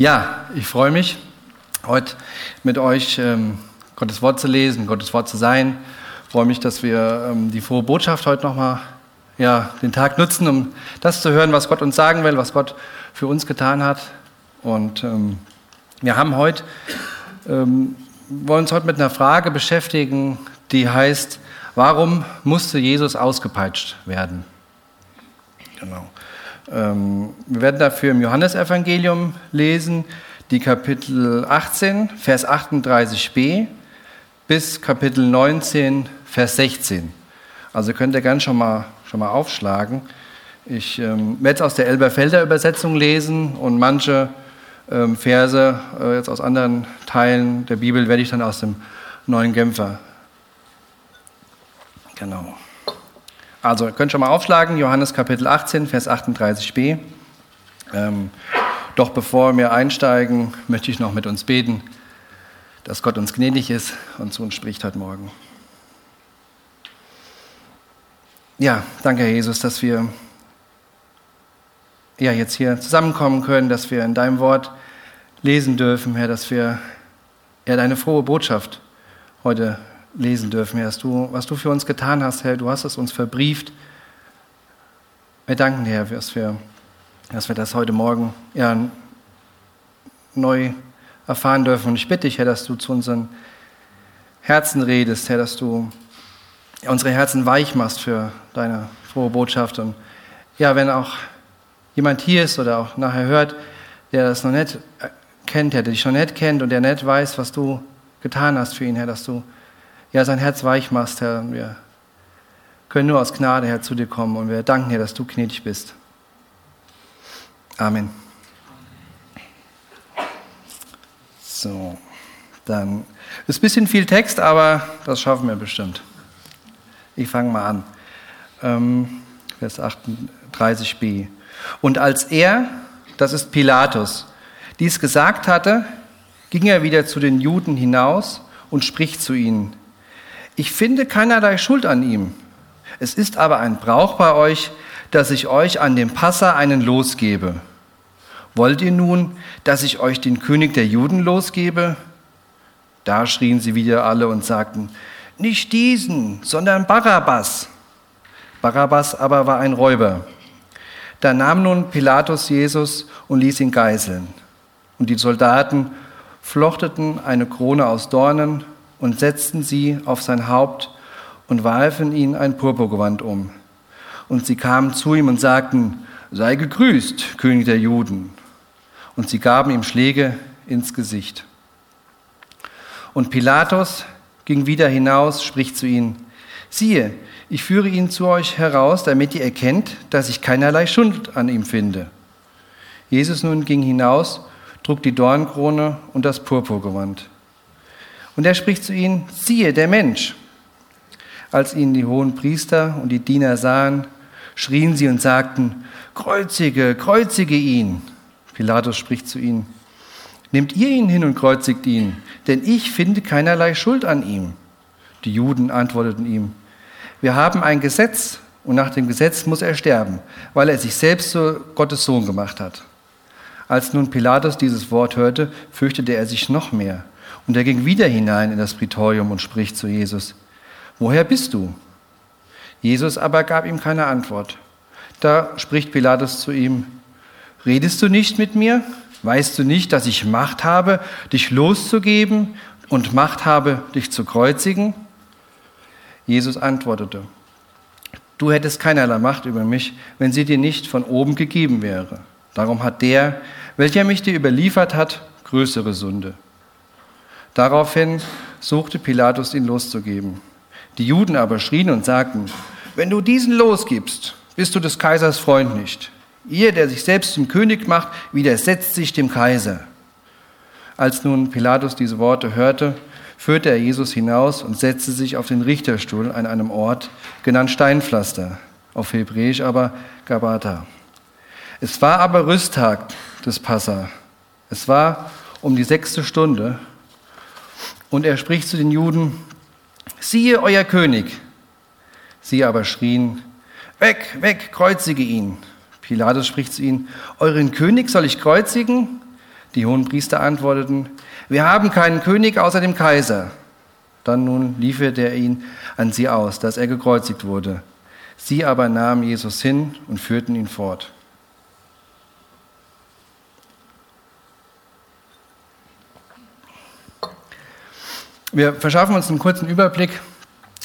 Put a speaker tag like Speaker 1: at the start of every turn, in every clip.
Speaker 1: Ja, ich freue mich, heute mit euch ähm, Gottes Wort zu lesen, Gottes Wort zu sein. Ich freue mich, dass wir ähm, die frohe Botschaft heute nochmal ja, den Tag nutzen, um das zu hören, was Gott uns sagen will, was Gott für uns getan hat. Und ähm, wir haben heute, ähm, wollen uns heute mit einer Frage beschäftigen, die heißt, warum musste Jesus ausgepeitscht werden? Genau. Ähm, wir werden dafür im Johannesevangelium lesen, die Kapitel 18, Vers 38b bis Kapitel 19, Vers 16. Also könnt ihr gerne schon mal, schon mal aufschlagen. Ich ähm, werde es aus der Elberfelder Übersetzung lesen und manche ähm, Verse äh, jetzt aus anderen Teilen der Bibel werde ich dann aus dem neuen Genfer. Genau. Also, ihr könnt schon mal aufschlagen, Johannes Kapitel 18, Vers 38b. Ähm, doch bevor wir einsteigen, möchte ich noch mit uns beten, dass Gott uns gnädig ist und zu uns spricht heute Morgen. Ja, danke, Herr Jesus, dass wir ja, jetzt hier zusammenkommen können, dass wir in deinem Wort lesen dürfen, Herr, dass wir ja, deine frohe Botschaft heute lesen dürfen, Herr, du, was du für uns getan hast, Herr, du hast es uns verbrieft. Wir danken dir, dass wir, dass wir das heute Morgen ja, neu erfahren dürfen. Und ich bitte dich, Herr, dass du zu unseren Herzen redest, Herr, dass du unsere Herzen weich machst für deine frohe Botschaft. Und ja, wenn auch jemand hier ist oder auch nachher hört, der das noch nicht kennt, der dich noch nicht kennt und der nicht weiß, was du getan hast für ihn, Herr, dass du ja, sein Herz weich machst, Herr. Und wir können nur aus Gnade, Herr, zu dir kommen. Und wir danken dir, dass du gnädig bist. Amen. So, dann ist ein bisschen viel Text, aber das schaffen wir bestimmt. Ich fange mal an. Ähm, Vers 38b. Und als er, das ist Pilatus, dies gesagt hatte, ging er wieder zu den Juden hinaus und spricht zu ihnen ich finde keinerlei Schuld an ihm. Es ist aber ein Brauch bei euch, dass ich euch an dem Passa einen losgebe. Wollt ihr nun, dass ich euch den König der Juden losgebe? Da schrien sie wieder alle und sagten, nicht diesen, sondern Barabbas. Barabbas aber war ein Räuber. Da nahm nun Pilatus Jesus und ließ ihn geißeln. Und die Soldaten flochteten eine Krone aus Dornen und setzten sie auf sein Haupt und warfen ihn ein Purpurgewand um. Und sie kamen zu ihm und sagten, sei gegrüßt, König der Juden. Und sie gaben ihm Schläge ins Gesicht. Und Pilatus ging wieder hinaus, spricht zu ihnen, siehe, ich führe ihn zu euch heraus, damit ihr erkennt, dass ich keinerlei Schuld an ihm finde. Jesus nun ging hinaus, trug die Dornkrone und das Purpurgewand. Und er spricht zu ihnen, siehe, der Mensch. Als ihn die hohen Priester und die Diener sahen, schrien sie und sagten, kreuzige, kreuzige ihn. Pilatus spricht zu ihnen, nehmt ihr ihn hin und kreuzigt ihn, denn ich finde keinerlei Schuld an ihm. Die Juden antworteten ihm, wir haben ein Gesetz und nach dem Gesetz muss er sterben, weil er sich selbst zu Gottes Sohn gemacht hat. Als nun Pilatus dieses Wort hörte, fürchtete er sich noch mehr und er ging wieder hinein in das Prätorium und spricht zu Jesus, woher bist du? Jesus aber gab ihm keine Antwort. Da spricht Pilatus zu ihm, redest du nicht mit mir? Weißt du nicht, dass ich Macht habe, dich loszugeben und Macht habe, dich zu kreuzigen? Jesus antwortete, du hättest keinerlei Macht über mich, wenn sie dir nicht von oben gegeben wäre. Darum hat der, welcher mich dir überliefert hat, größere Sünde. Daraufhin suchte Pilatus ihn loszugeben. Die Juden aber schrien und sagten, wenn du diesen losgibst, bist du des Kaisers Freund nicht. Ihr, der sich selbst zum König macht, widersetzt sich dem Kaiser. Als nun Pilatus diese Worte hörte, führte er Jesus hinaus und setzte sich auf den Richterstuhl an einem Ort, genannt Steinpflaster, auf Hebräisch aber Gabata. Es war aber Rüsttag des Passa. Es war um die sechste Stunde und er spricht zu den Juden, siehe euer König. Sie aber schrien, weg, weg, kreuzige ihn. Pilatus spricht zu ihnen, euren König soll ich kreuzigen? Die hohen Priester antworteten, wir haben keinen König außer dem Kaiser. Dann nun lieferte er ihn an sie aus, dass er gekreuzigt wurde. Sie aber nahmen Jesus hin und führten ihn fort. Wir verschaffen uns einen kurzen Überblick,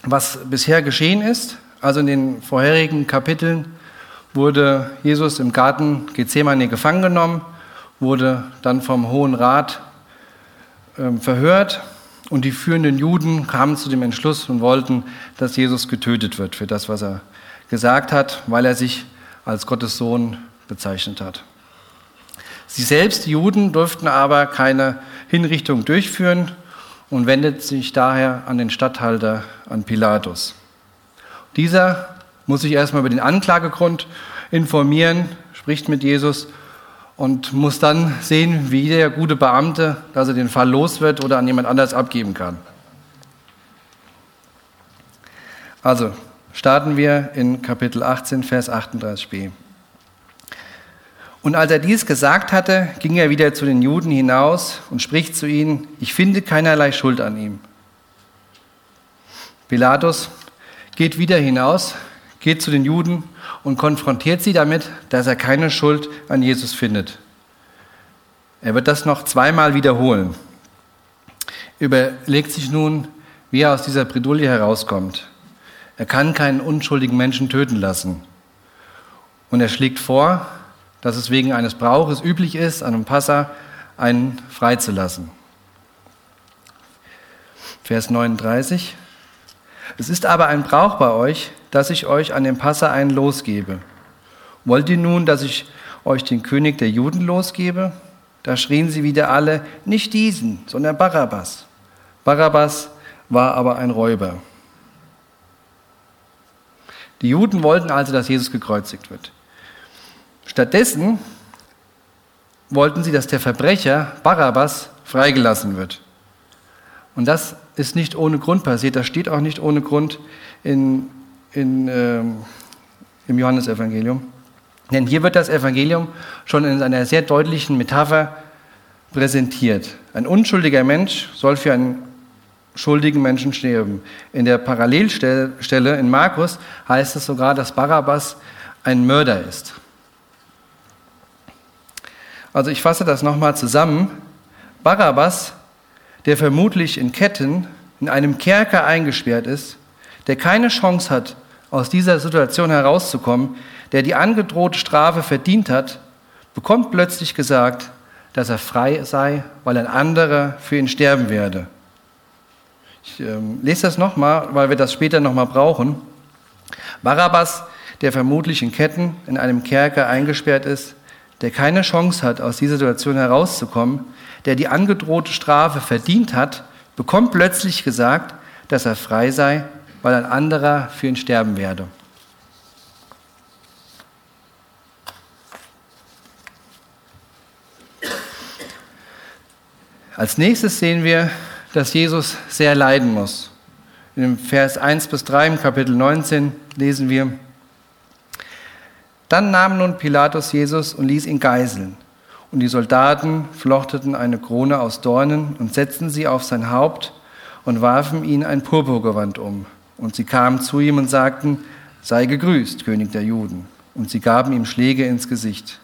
Speaker 1: was bisher geschehen ist. Also in den vorherigen Kapiteln wurde Jesus im Garten Gethsemane gefangen genommen, wurde dann vom Hohen Rat äh, verhört und die führenden Juden kamen zu dem Entschluss und wollten, dass Jesus getötet wird für das, was er gesagt hat, weil er sich als Gottes Sohn bezeichnet hat. Sie selbst, die Juden, durften aber keine Hinrichtung durchführen und wendet sich daher an den Statthalter, an Pilatus. Dieser muss sich erstmal über den Anklagegrund informieren, spricht mit Jesus und muss dann sehen, wie der gute Beamte, dass er den Fall los wird oder an jemand anders abgeben kann. Also starten wir in Kapitel 18, Vers 38b. Und als er dies gesagt hatte, ging er wieder zu den Juden hinaus und spricht zu ihnen, ich finde keinerlei Schuld an ihm. Pilatus geht wieder hinaus, geht zu den Juden und konfrontiert sie damit, dass er keine Schuld an Jesus findet. Er wird das noch zweimal wiederholen. Überlegt sich nun, wie er aus dieser Bredouille herauskommt. Er kann keinen unschuldigen Menschen töten lassen. Und er schlägt vor, dass es wegen eines Brauches üblich ist, an einem Passa einen freizulassen. Vers 39. Es ist aber ein Brauch bei euch, dass ich euch an dem Passa einen losgebe. Wollt ihr nun, dass ich euch den König der Juden losgebe? Da schrien sie wieder alle, nicht diesen, sondern Barabbas. Barabbas war aber ein Räuber. Die Juden wollten also, dass Jesus gekreuzigt wird. Stattdessen wollten sie, dass der Verbrecher Barabbas freigelassen wird. Und das ist nicht ohne Grund passiert, das steht auch nicht ohne Grund in, in, ähm, im Johannesevangelium. Denn hier wird das Evangelium schon in einer sehr deutlichen Metapher präsentiert. Ein unschuldiger Mensch soll für einen schuldigen Menschen sterben. In der Parallelstelle in Markus heißt es sogar, dass Barabbas ein Mörder ist. Also ich fasse das nochmal zusammen. Barabbas, der vermutlich in Ketten in einem Kerker eingesperrt ist, der keine Chance hat, aus dieser Situation herauszukommen, der die angedrohte Strafe verdient hat, bekommt plötzlich gesagt, dass er frei sei, weil ein anderer für ihn sterben werde. Ich ähm, lese das nochmal, weil wir das später nochmal brauchen. Barabbas, der vermutlich in Ketten in einem Kerker eingesperrt ist, der keine Chance hat, aus dieser Situation herauszukommen, der die angedrohte Strafe verdient hat, bekommt plötzlich gesagt, dass er frei sei, weil ein anderer für ihn sterben werde. Als nächstes sehen wir, dass Jesus sehr leiden muss. In Vers 1 bis 3 im Kapitel 19 lesen wir, dann nahm nun Pilatus Jesus und ließ ihn geiseln. Und die Soldaten flochteten eine Krone aus Dornen und setzten sie auf sein Haupt und warfen ihn ein Purpurgewand um. Und sie kamen zu ihm und sagten, sei gegrüßt, König der Juden. Und sie gaben ihm Schläge ins Gesicht.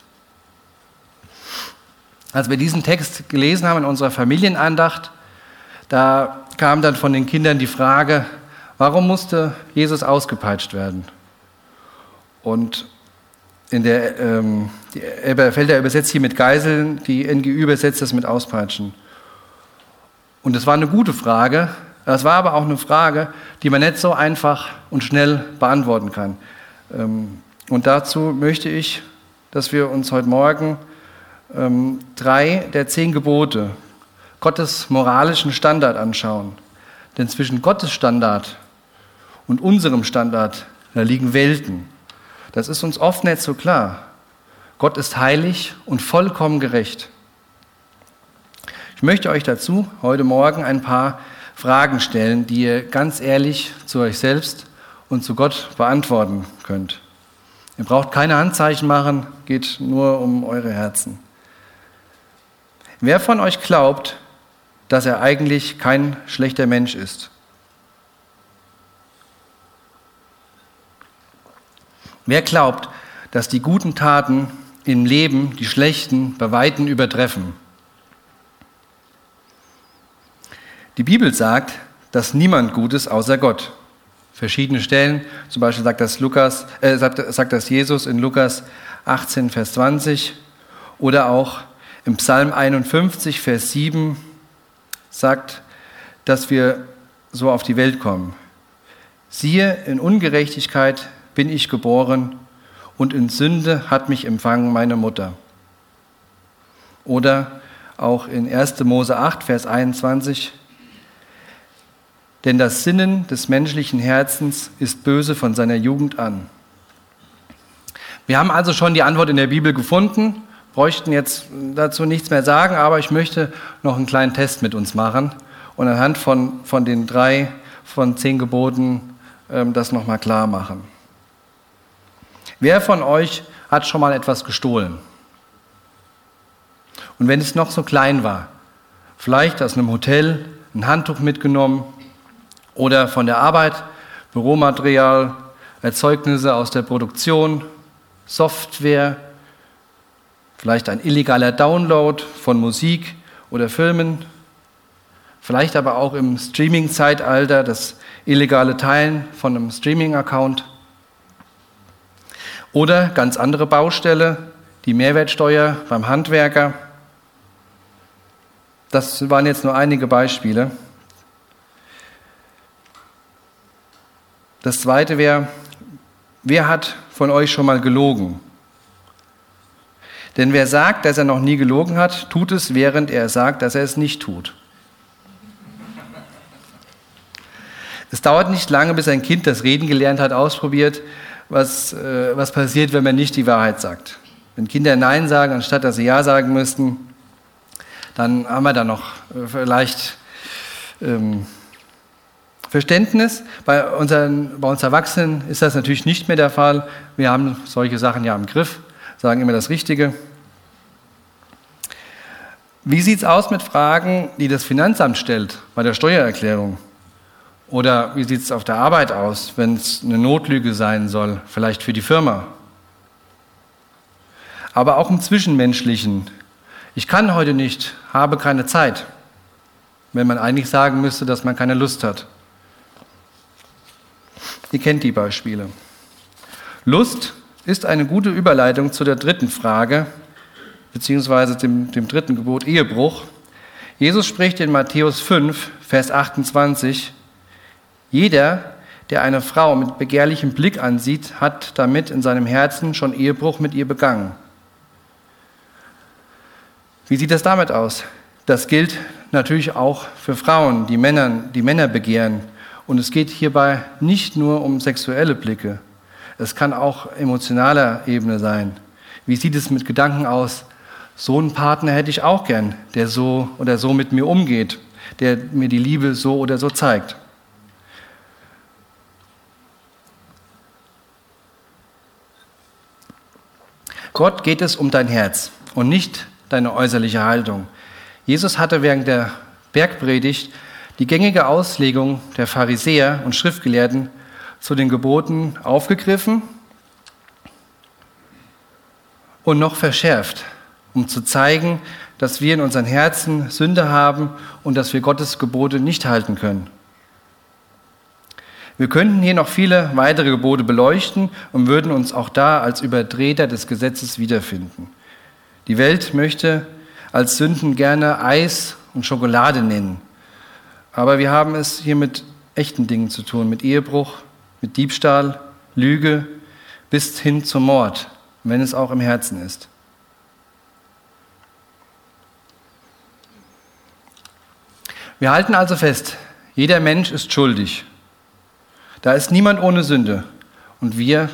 Speaker 1: Als wir diesen Text gelesen haben in unserer Familienandacht, da kam dann von den Kindern die Frage, warum musste Jesus ausgepeitscht werden? Und in der ähm, die Elberfelder übersetzt hier mit Geiseln, die NGÜ übersetzt das mit Auspeitschen. Und das war eine gute Frage. Das war aber auch eine Frage, die man nicht so einfach und schnell beantworten kann. Ähm, und dazu möchte ich, dass wir uns heute Morgen ähm, drei der zehn Gebote, Gottes moralischen Standard anschauen. Denn zwischen Gottes Standard und unserem Standard, da liegen Welten. Das ist uns oft nicht so klar. Gott ist heilig und vollkommen gerecht. Ich möchte euch dazu heute Morgen ein paar Fragen stellen, die ihr ganz ehrlich zu euch selbst und zu Gott beantworten könnt. Ihr braucht keine Handzeichen machen, geht nur um eure Herzen. Wer von euch glaubt, dass er eigentlich kein schlechter Mensch ist? Wer glaubt, dass die guten Taten im Leben die schlechten bei Weitem übertreffen? Die Bibel sagt, dass niemand gut ist außer Gott. Verschiedene Stellen, zum Beispiel sagt das, Lukas, äh, sagt, sagt das Jesus in Lukas 18, Vers 20 oder auch im Psalm 51, Vers 7 sagt, dass wir so auf die Welt kommen. Siehe, in Ungerechtigkeit bin ich geboren und in Sünde hat mich empfangen meine Mutter. Oder auch in 1. Mose 8, Vers 21, denn das Sinnen des menschlichen Herzens ist böse von seiner Jugend an. Wir haben also schon die Antwort in der Bibel gefunden, bräuchten jetzt dazu nichts mehr sagen, aber ich möchte noch einen kleinen Test mit uns machen und anhand von, von den drei von zehn Geboten ähm, das nochmal klar machen. Wer von euch hat schon mal etwas gestohlen? Und wenn es noch so klein war, vielleicht aus einem Hotel ein Handtuch mitgenommen oder von der Arbeit, Büromaterial, Erzeugnisse aus der Produktion, Software, vielleicht ein illegaler Download von Musik oder Filmen, vielleicht aber auch im Streaming-Zeitalter das illegale Teilen von einem Streaming-Account oder ganz andere Baustelle, die Mehrwertsteuer beim Handwerker. Das waren jetzt nur einige Beispiele. Das zweite wäre, wer hat von euch schon mal gelogen? Denn wer sagt, dass er noch nie gelogen hat, tut es, während er sagt, dass er es nicht tut. Es dauert nicht lange, bis ein Kind, das Reden gelernt hat, ausprobiert, was, äh, was passiert, wenn man nicht die Wahrheit sagt. Wenn Kinder Nein sagen, anstatt dass sie Ja sagen müssten, dann haben wir da noch äh, vielleicht ähm, Verständnis. Bei, unseren, bei uns Erwachsenen ist das natürlich nicht mehr der Fall. Wir haben solche Sachen ja im Griff, sagen immer das Richtige. Wie sieht es aus mit Fragen, die das Finanzamt stellt bei der Steuererklärung? Oder wie sieht es auf der Arbeit aus, wenn es eine Notlüge sein soll, vielleicht für die Firma? Aber auch im Zwischenmenschlichen. Ich kann heute nicht, habe keine Zeit, wenn man eigentlich sagen müsste, dass man keine Lust hat. Ihr kennt die Beispiele. Lust ist eine gute Überleitung zu der dritten Frage, beziehungsweise dem, dem dritten Gebot Ehebruch. Jesus spricht in Matthäus 5, Vers 28, jeder, der eine Frau mit begehrlichem Blick ansieht, hat damit in seinem Herzen schon Ehebruch mit ihr begangen. Wie sieht es damit aus? Das gilt natürlich auch für Frauen, die Männer, die Männer begehren und es geht hierbei nicht nur um sexuelle Blicke. Es kann auch emotionaler Ebene sein. Wie sieht es mit Gedanken aus? So einen Partner hätte ich auch gern, der so oder so mit mir umgeht, der mir die Liebe so oder so zeigt. Gott geht es um dein Herz und nicht deine äußerliche Haltung. Jesus hatte während der Bergpredigt die gängige Auslegung der Pharisäer und Schriftgelehrten zu den Geboten aufgegriffen und noch verschärft, um zu zeigen, dass wir in unseren Herzen Sünde haben und dass wir Gottes Gebote nicht halten können. Wir könnten hier noch viele weitere Gebote beleuchten und würden uns auch da als Übertreter des Gesetzes wiederfinden. Die Welt möchte als Sünden gerne Eis und Schokolade nennen. Aber wir haben es hier mit echten Dingen zu tun, mit Ehebruch, mit Diebstahl, Lüge bis hin zum Mord, wenn es auch im Herzen ist. Wir halten also fest, jeder Mensch ist schuldig. Da ist niemand ohne Sünde. Und wir,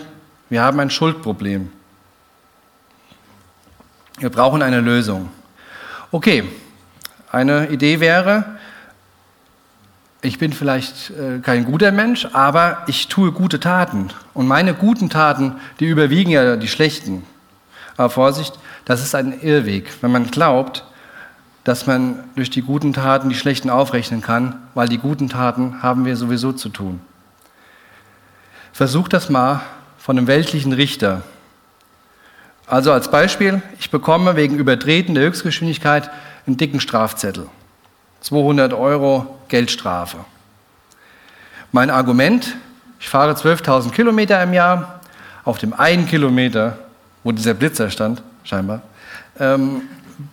Speaker 1: wir haben ein Schuldproblem. Wir brauchen eine Lösung. Okay, eine Idee wäre, ich bin vielleicht äh, kein guter Mensch, aber ich tue gute Taten. Und meine guten Taten, die überwiegen ja die schlechten. Aber Vorsicht, das ist ein Irrweg. Wenn man glaubt, dass man durch die guten Taten die schlechten aufrechnen kann, weil die guten Taten haben wir sowieso zu tun. Versuch das mal von einem weltlichen Richter. Also als Beispiel, ich bekomme wegen Übertreten der Höchstgeschwindigkeit einen dicken Strafzettel. 200 Euro Geldstrafe. Mein Argument, ich fahre 12.000 Kilometer im Jahr, auf dem einen Kilometer, wo dieser Blitzer stand, scheinbar, ähm,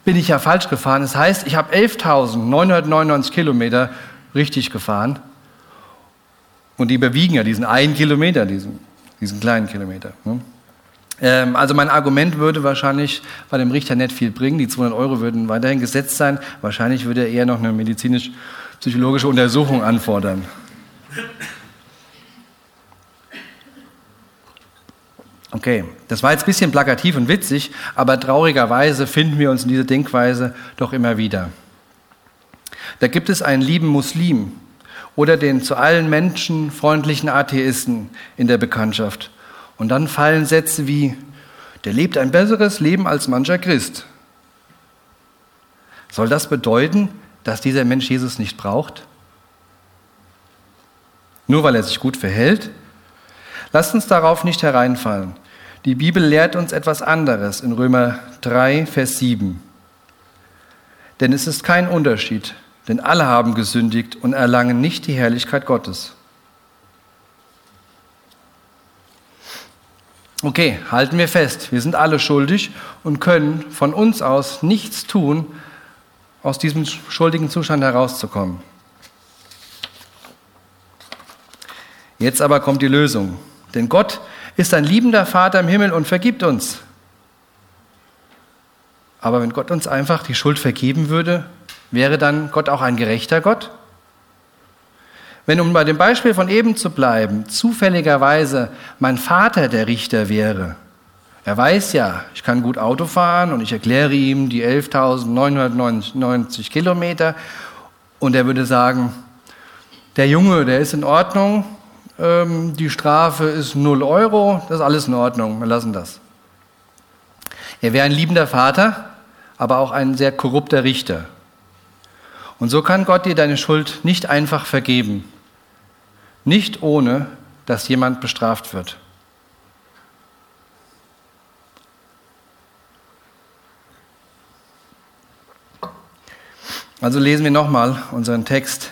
Speaker 1: bin ich ja falsch gefahren. Das heißt, ich habe 11.999 Kilometer richtig gefahren und die überwiegen ja diesen einen Kilometer, diesen, diesen kleinen Kilometer. Ne? Ähm, also mein Argument würde wahrscheinlich bei dem Richter nicht viel bringen. Die 200 Euro würden weiterhin gesetzt sein. Wahrscheinlich würde er eher noch eine medizinisch-psychologische Untersuchung anfordern. Okay, das war jetzt ein bisschen plakativ und witzig, aber traurigerweise finden wir uns in dieser Denkweise doch immer wieder. Da gibt es einen lieben Muslim oder den zu allen Menschen freundlichen Atheisten in der Bekanntschaft. Und dann fallen Sätze wie, der lebt ein besseres Leben als mancher Christ. Soll das bedeuten, dass dieser Mensch Jesus nicht braucht? Nur weil er sich gut verhält? Lasst uns darauf nicht hereinfallen. Die Bibel lehrt uns etwas anderes in Römer 3, Vers 7. Denn es ist kein Unterschied, denn alle haben gesündigt und erlangen nicht die Herrlichkeit Gottes. Okay, halten wir fest, wir sind alle schuldig und können von uns aus nichts tun, aus diesem schuldigen Zustand herauszukommen. Jetzt aber kommt die Lösung. Denn Gott ist ein liebender Vater im Himmel und vergibt uns. Aber wenn Gott uns einfach die Schuld vergeben würde, wäre dann Gott auch ein gerechter Gott? Wenn, um bei dem Beispiel von eben zu bleiben, zufälligerweise mein Vater der Richter wäre, er weiß ja, ich kann gut Auto fahren und ich erkläre ihm die 11.990 Kilometer und er würde sagen, der Junge, der ist in Ordnung, ähm, die Strafe ist 0 Euro, das ist alles in Ordnung, wir lassen das. Er wäre ein liebender Vater, aber auch ein sehr korrupter Richter. Und so kann Gott dir deine Schuld nicht einfach vergeben. Nicht ohne, dass jemand bestraft wird. Also lesen wir nochmal unseren Text,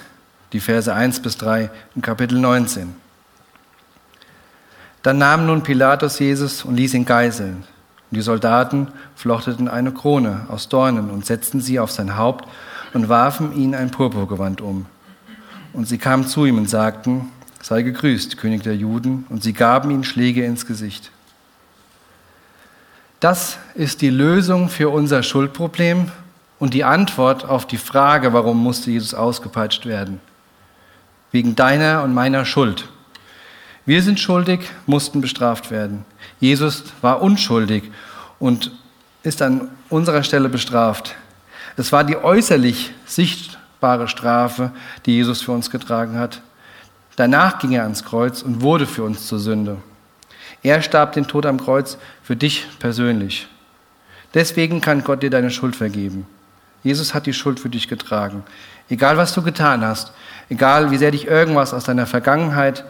Speaker 1: die Verse 1 bis 3 in Kapitel 19. Dann nahm nun Pilatus Jesus und ließ ihn geißeln. Und die Soldaten flochteten eine Krone aus Dornen und setzten sie auf sein Haupt und warfen ihn ein Purpurgewand um. Und sie kamen zu ihm und sagten, sei gegrüßt, König der Juden, und sie gaben ihm Schläge ins Gesicht. Das ist die Lösung für unser Schuldproblem und die Antwort auf die Frage, warum musste Jesus ausgepeitscht werden. Wegen deiner und meiner Schuld. Wir sind schuldig, mussten bestraft werden. Jesus war unschuldig und ist an unserer Stelle bestraft. Es war die äußerlich sichtbare Strafe, die Jesus für uns getragen hat. Danach ging er ans Kreuz und wurde für uns zur Sünde. Er starb den Tod am Kreuz für dich persönlich. Deswegen kann Gott dir deine Schuld vergeben. Jesus hat die Schuld für dich getragen. Egal was du getan hast, egal wie sehr dich irgendwas aus deiner Vergangenheit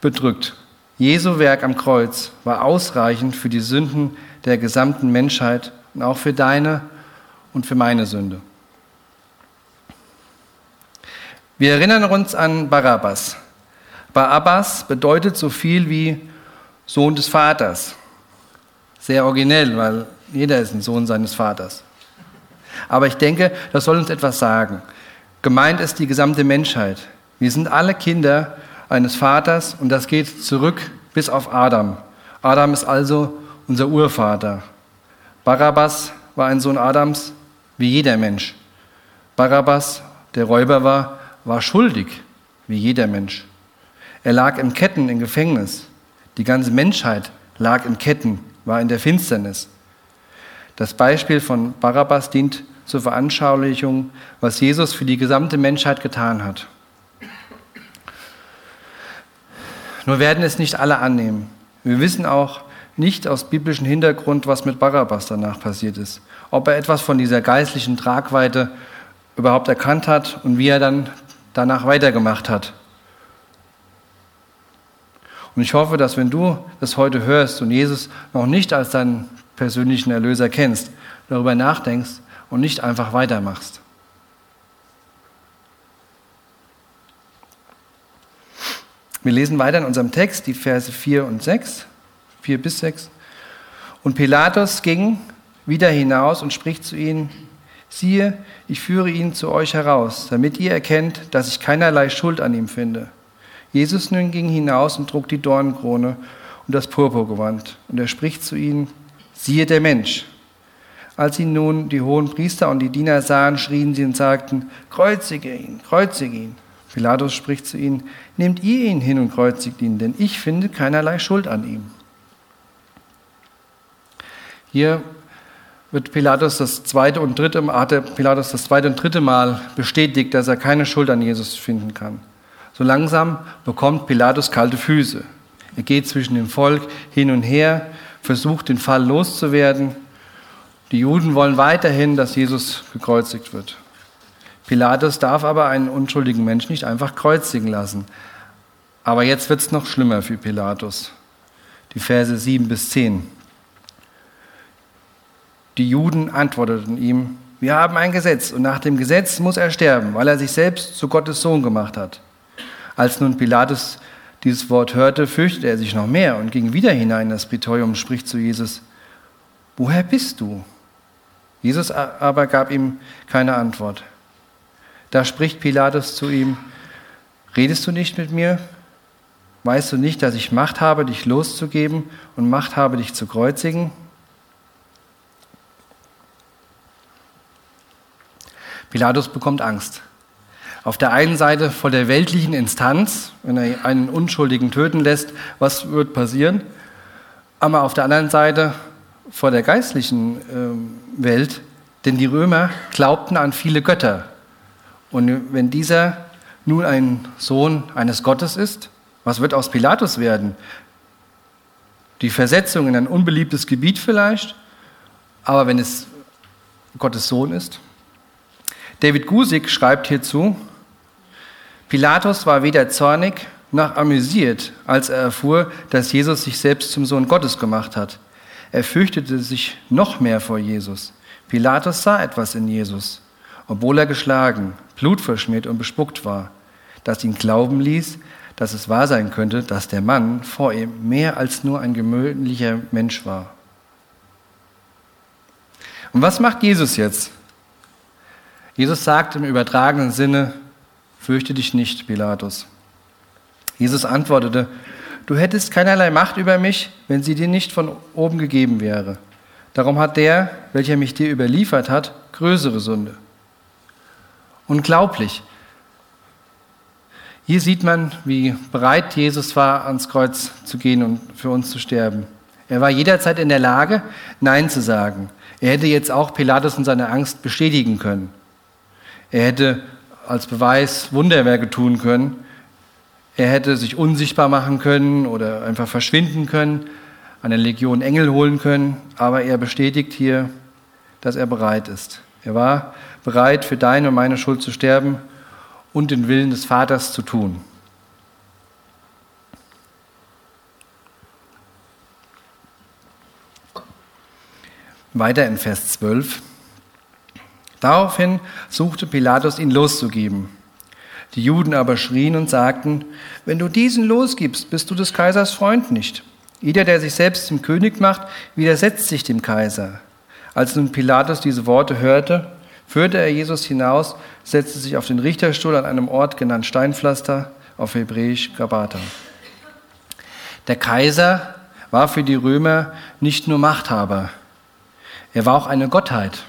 Speaker 1: bedrückt. Jesu Werk am Kreuz war ausreichend für die Sünden der gesamten Menschheit und auch für deine und für meine Sünde. Wir erinnern uns an Barabbas, Barabbas bedeutet so viel wie Sohn des Vaters. Sehr originell, weil jeder ist ein Sohn seines Vaters. Aber ich denke, das soll uns etwas sagen. Gemeint ist die gesamte Menschheit. Wir sind alle Kinder eines Vaters und das geht zurück bis auf Adam. Adam ist also unser Urvater. Barabbas war ein Sohn Adams wie jeder Mensch. Barabbas, der Räuber war, war schuldig wie jeder Mensch. Er lag in Ketten im Gefängnis. Die ganze Menschheit lag in Ketten, war in der Finsternis. Das Beispiel von Barabbas dient zur Veranschaulichung, was Jesus für die gesamte Menschheit getan hat. Nur werden es nicht alle annehmen. Wir wissen auch nicht aus biblischem Hintergrund, was mit Barabbas danach passiert ist. Ob er etwas von dieser geistlichen Tragweite überhaupt erkannt hat und wie er dann danach weitergemacht hat. Und ich hoffe, dass wenn du das heute hörst und Jesus noch nicht als deinen persönlichen Erlöser kennst, darüber nachdenkst und nicht einfach weitermachst. Wir lesen weiter in unserem Text die Verse 4 und 6, 4 bis 6. Und Pilatus ging wieder hinaus und spricht zu ihnen, siehe, ich führe ihn zu euch heraus, damit ihr erkennt, dass ich keinerlei Schuld an ihm finde. Jesus nun ging hinaus und trug die Dornenkrone und das Purpurgewand. Und er spricht zu ihnen, siehe der Mensch. Als ihn nun die hohen Priester und die Diener sahen, schrien sie und sagten, kreuzige ihn, kreuzige ihn. Pilatus spricht zu ihnen, nehmt ihr ihn hin und kreuzigt ihn, denn ich finde keinerlei Schuld an ihm. Hier wird Pilatus das zweite und dritte, hat Pilatus das zweite und dritte Mal bestätigt, dass er keine Schuld an Jesus finden kann. So langsam bekommt Pilatus kalte Füße. Er geht zwischen dem Volk hin und her, versucht den Fall loszuwerden. Die Juden wollen weiterhin, dass Jesus gekreuzigt wird. Pilatus darf aber einen unschuldigen Menschen nicht einfach kreuzigen lassen. Aber jetzt wird es noch schlimmer für Pilatus. Die Verse 7 bis 10. Die Juden antworteten ihm, wir haben ein Gesetz und nach dem Gesetz muss er sterben, weil er sich selbst zu Gottes Sohn gemacht hat. Als nun Pilatus dieses Wort hörte, fürchtete er sich noch mehr und ging wieder hinein in das Prätorium und spricht zu Jesus, woher bist du? Jesus aber gab ihm keine Antwort. Da spricht Pilatus zu ihm, redest du nicht mit mir? Weißt du nicht, dass ich Macht habe, dich loszugeben und Macht habe, dich zu kreuzigen? Pilatus bekommt Angst. Auf der einen Seite vor der weltlichen Instanz, wenn er einen Unschuldigen töten lässt, was wird passieren? Aber auf der anderen Seite vor der geistlichen äh, Welt, denn die Römer glaubten an viele Götter. Und wenn dieser nun ein Sohn eines Gottes ist, was wird aus Pilatus werden? Die Versetzung in ein unbeliebtes Gebiet vielleicht, aber wenn es Gottes Sohn ist? David Gusig schreibt hierzu, Pilatus war weder zornig noch amüsiert, als er erfuhr, dass Jesus sich selbst zum Sohn Gottes gemacht hat. Er fürchtete sich noch mehr vor Jesus. Pilatus sah etwas in Jesus, obwohl er geschlagen, blutverschmiert und bespuckt war, das ihn glauben ließ, dass es wahr sein könnte, dass der Mann vor ihm mehr als nur ein gewöhnlicher Mensch war. Und was macht Jesus jetzt? Jesus sagt im übertragenen Sinne, fürchte dich nicht, Pilatus. Jesus antwortete, du hättest keinerlei Macht über mich, wenn sie dir nicht von oben gegeben wäre. Darum hat der, welcher mich dir überliefert hat, größere Sünde. Unglaublich. Hier sieht man, wie bereit Jesus war, ans Kreuz zu gehen und für uns zu sterben. Er war jederzeit in der Lage, Nein zu sagen. Er hätte jetzt auch Pilatus in seiner Angst bestätigen können. Er hätte als Beweis Wunderwerke tun können. Er hätte sich unsichtbar machen können oder einfach verschwinden können, eine Legion Engel holen können, aber er bestätigt hier, dass er bereit ist. Er war bereit, für deine und meine Schuld zu sterben und den Willen des Vaters zu tun. Weiter in Vers 12. Daraufhin suchte Pilatus, ihn loszugeben. Die Juden aber schrien und sagten, wenn du diesen losgibst, bist du des Kaisers Freund nicht. Jeder, der sich selbst zum König macht, widersetzt sich dem Kaiser. Als nun Pilatus diese Worte hörte, führte er Jesus hinaus, setzte sich auf den Richterstuhl an einem Ort genannt Steinpflaster, auf Hebräisch Gabata. Der Kaiser war für die Römer nicht nur Machthaber, er war auch eine Gottheit.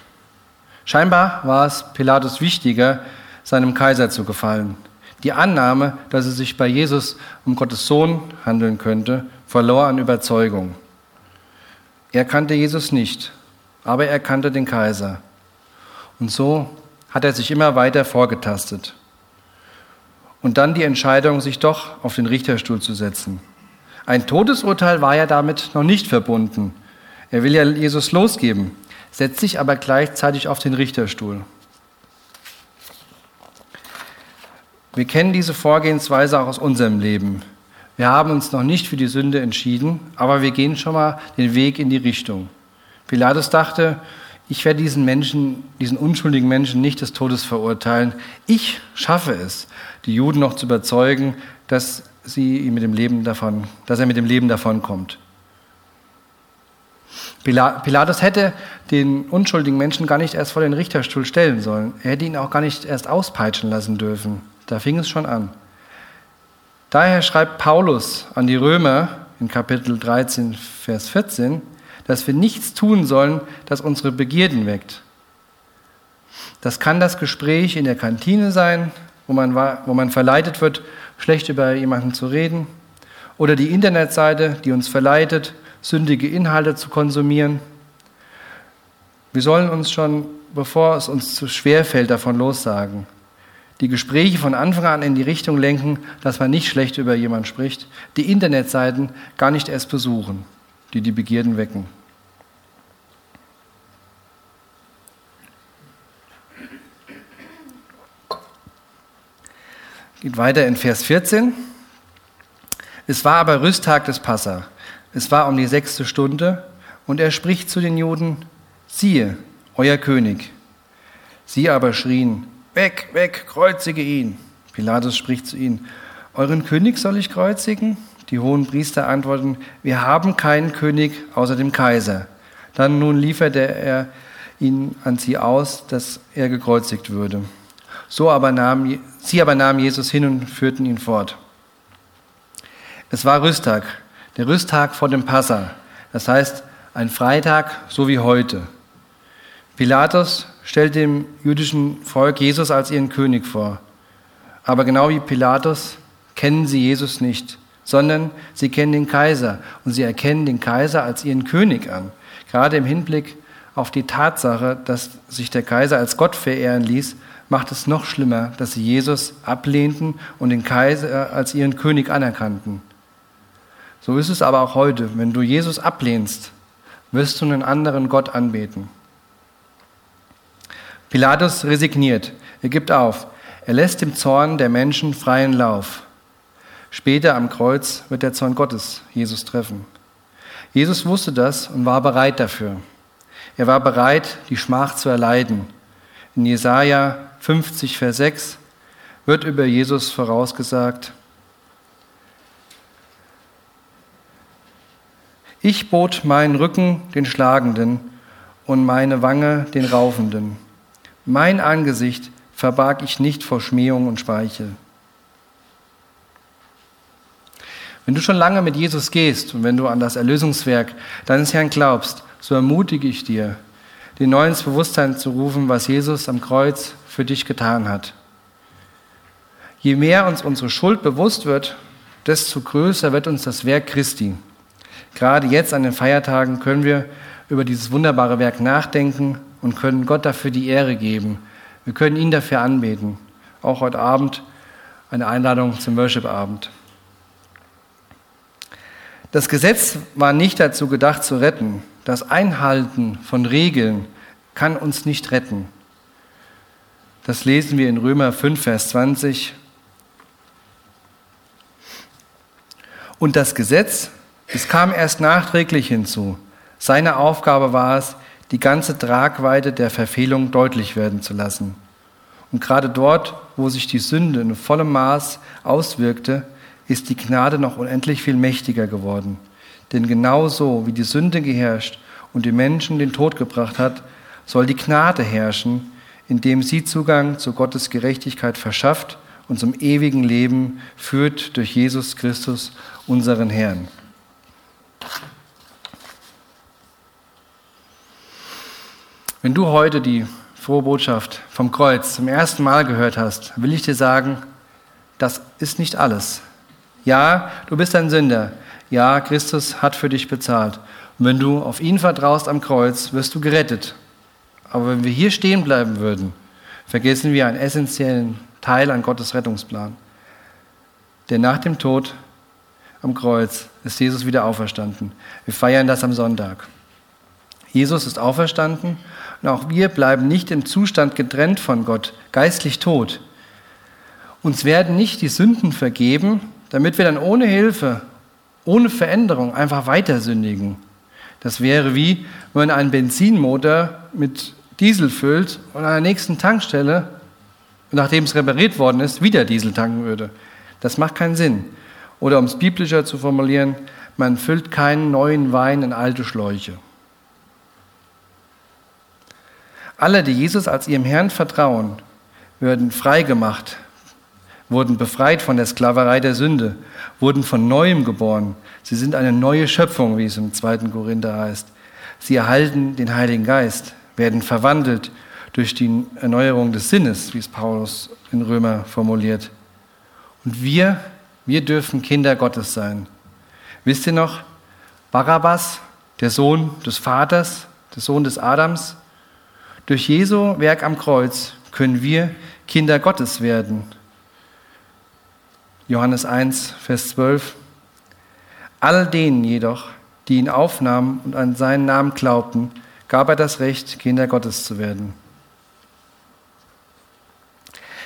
Speaker 1: Scheinbar war es Pilatus wichtiger, seinem Kaiser zu gefallen. Die Annahme, dass es sich bei Jesus um Gottes Sohn handeln könnte, verlor an Überzeugung. Er kannte Jesus nicht, aber er kannte den Kaiser. Und so hat er sich immer weiter vorgetastet. Und dann die Entscheidung, sich doch auf den Richterstuhl zu setzen. Ein Todesurteil war ja damit noch nicht verbunden. Er will ja Jesus losgeben setzt sich aber gleichzeitig auf den Richterstuhl. Wir kennen diese Vorgehensweise auch aus unserem Leben. Wir haben uns noch nicht für die Sünde entschieden, aber wir gehen schon mal den Weg in die Richtung. Pilatus dachte, ich werde diesen Menschen, diesen unschuldigen Menschen nicht des Todes verurteilen. Ich schaffe es, die Juden noch zu überzeugen, dass sie mit dem Leben davon, dass er mit dem Leben davonkommt. Pilatus hätte den unschuldigen Menschen gar nicht erst vor den Richterstuhl stellen sollen. Er hätte ihn auch gar nicht erst auspeitschen lassen dürfen. Da fing es schon an. Daher schreibt Paulus an die Römer in Kapitel 13, Vers 14, dass wir nichts tun sollen, das unsere Begierden weckt. Das kann das Gespräch in der Kantine sein, wo man, wo man verleitet wird, schlecht über jemanden zu reden, oder die Internetseite, die uns verleitet, sündige Inhalte zu konsumieren. Wir sollen uns schon, bevor es uns zu schwer fällt, davon lossagen. Die Gespräche von Anfang an in die Richtung lenken, dass man nicht schlecht über jemanden spricht. Die Internetseiten gar nicht erst besuchen, die die Begierden wecken. Geht weiter in Vers 14. Es war aber Rüsttag des Passa. Es war um die sechste Stunde und er spricht zu den Juden, siehe, euer König. Sie aber schrien, weg, weg, kreuzige ihn. Pilatus spricht zu ihnen, euren König soll ich kreuzigen? Die hohen Priester antworten, wir haben keinen König außer dem Kaiser. Dann nun lieferte er ihn an sie aus, dass er gekreuzigt würde. So aber nahm, sie aber nahmen Jesus hin und führten ihn fort. Es war Rüsttag, der Rüsttag vor dem Passa, das heißt ein Freitag so wie heute. Pilatus stellt dem jüdischen Volk Jesus als ihren König vor. Aber genau wie Pilatus kennen sie Jesus nicht, sondern sie kennen den Kaiser und sie erkennen den Kaiser als ihren König an. Gerade im Hinblick auf die Tatsache, dass sich der Kaiser als Gott verehren ließ, macht es noch schlimmer, dass sie Jesus ablehnten und den Kaiser als ihren König anerkannten. So ist es aber auch heute. Wenn du Jesus ablehnst, wirst du einen anderen Gott anbeten. Pilatus resigniert, er gibt auf, er lässt dem Zorn der Menschen freien Lauf. Später am Kreuz wird der Zorn Gottes Jesus treffen. Jesus wusste das und war bereit dafür. Er war bereit, die Schmach zu erleiden. In Jesaja 50, Vers 6 wird über Jesus vorausgesagt, Ich bot meinen Rücken den Schlagenden und meine Wange den Raufenden. Mein Angesicht verbarg ich nicht vor Schmähung und Speichel. Wenn du schon lange mit Jesus gehst und wenn du an das Erlösungswerk deines Herrn glaubst, so ermutige ich dir, dir neu ins Bewusstsein zu rufen, was Jesus am Kreuz für dich getan hat. Je mehr uns unsere Schuld bewusst wird, desto größer wird uns das Werk Christi. Gerade jetzt an den Feiertagen können wir über dieses wunderbare Werk nachdenken und können Gott dafür die Ehre geben. Wir können ihn dafür anbeten. Auch heute Abend eine Einladung zum Worship-Abend. Das Gesetz war nicht dazu gedacht zu retten. Das Einhalten von Regeln kann uns nicht retten. Das lesen wir in Römer 5, Vers 20. Und das Gesetz es kam erst nachträglich hinzu. Seine Aufgabe war es, die ganze Tragweite der Verfehlung deutlich werden zu lassen. Und gerade dort, wo sich die Sünde in vollem Maß auswirkte, ist die Gnade noch unendlich viel mächtiger geworden. Denn genauso wie die Sünde geherrscht und die Menschen den Tod gebracht hat, soll die Gnade herrschen, indem sie Zugang zu Gottes Gerechtigkeit verschafft und zum ewigen Leben führt durch Jesus Christus, unseren Herrn. Wenn du heute die frohe Botschaft vom Kreuz zum ersten Mal gehört hast, will ich dir sagen, das ist nicht alles. Ja, du bist ein Sünder. Ja, Christus hat für dich bezahlt. Und wenn du auf ihn vertraust am Kreuz, wirst du gerettet. Aber wenn wir hier stehen bleiben würden, vergessen wir einen essentiellen Teil an Gottes Rettungsplan. Denn nach dem Tod am Kreuz ist Jesus wieder auferstanden. Wir feiern das am Sonntag. Jesus ist auferstanden und auch wir bleiben nicht im Zustand getrennt von Gott, geistlich tot. Uns werden nicht die Sünden vergeben, damit wir dann ohne Hilfe, ohne Veränderung einfach weiter sündigen. Das wäre wie, wenn man einen Benzinmotor mit Diesel füllt und an der nächsten Tankstelle, nachdem es repariert worden ist, wieder Diesel tanken würde. Das macht keinen Sinn. Oder um es biblischer zu formulieren, man füllt keinen neuen Wein in alte Schläuche. Alle, die Jesus als ihrem Herrn vertrauen, werden freigemacht, wurden befreit von der Sklaverei der Sünde, wurden von neuem geboren. Sie sind eine neue Schöpfung, wie es im 2. Korinther heißt. Sie erhalten den Heiligen Geist, werden verwandelt durch die Erneuerung des Sinnes, wie es Paulus in Römer formuliert. Und wir, wir dürfen Kinder Gottes sein. Wisst ihr noch, Barabbas, der Sohn des Vaters, der Sohn des Adams, durch Jesu Werk am Kreuz können wir Kinder Gottes werden. Johannes 1, Vers 12. All denen jedoch, die ihn aufnahmen und an seinen Namen glaubten, gab er das Recht, Kinder Gottes zu werden.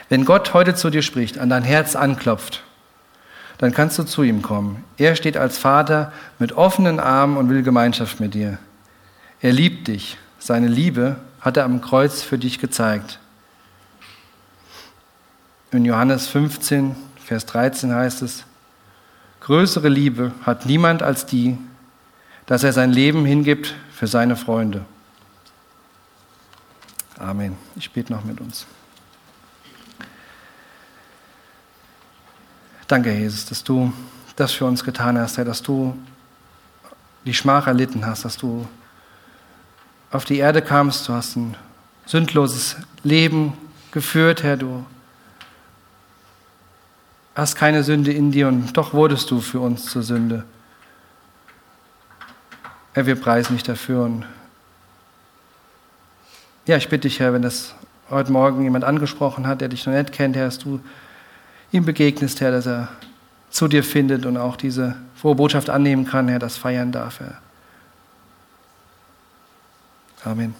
Speaker 1: Wenn Gott heute zu dir spricht, an dein Herz anklopft, dann kannst du zu ihm kommen. Er steht als Vater mit offenen Armen und will Gemeinschaft mit dir. Er liebt dich. Seine Liebe hat er am Kreuz für dich gezeigt. In Johannes 15, Vers 13 heißt es, Größere Liebe hat niemand als die, dass er sein Leben hingibt für seine Freunde. Amen. Ich bete noch mit uns. Danke, Jesus, dass du das für uns getan hast, Herr, dass du die Schmach erlitten hast, dass du auf die Erde kamst, du hast ein sündloses Leben geführt, Herr, du hast keine Sünde in dir und doch wurdest du für uns zur Sünde. Herr, wir preisen dich dafür und ja, ich bitte dich, Herr, wenn das heute Morgen jemand angesprochen hat, der dich noch nicht kennt, Herr, dass du ihm begegnest, Herr, dass er zu dir findet und auch diese frohe Botschaft annehmen kann, Herr, das feiern darf, Herr. Amen.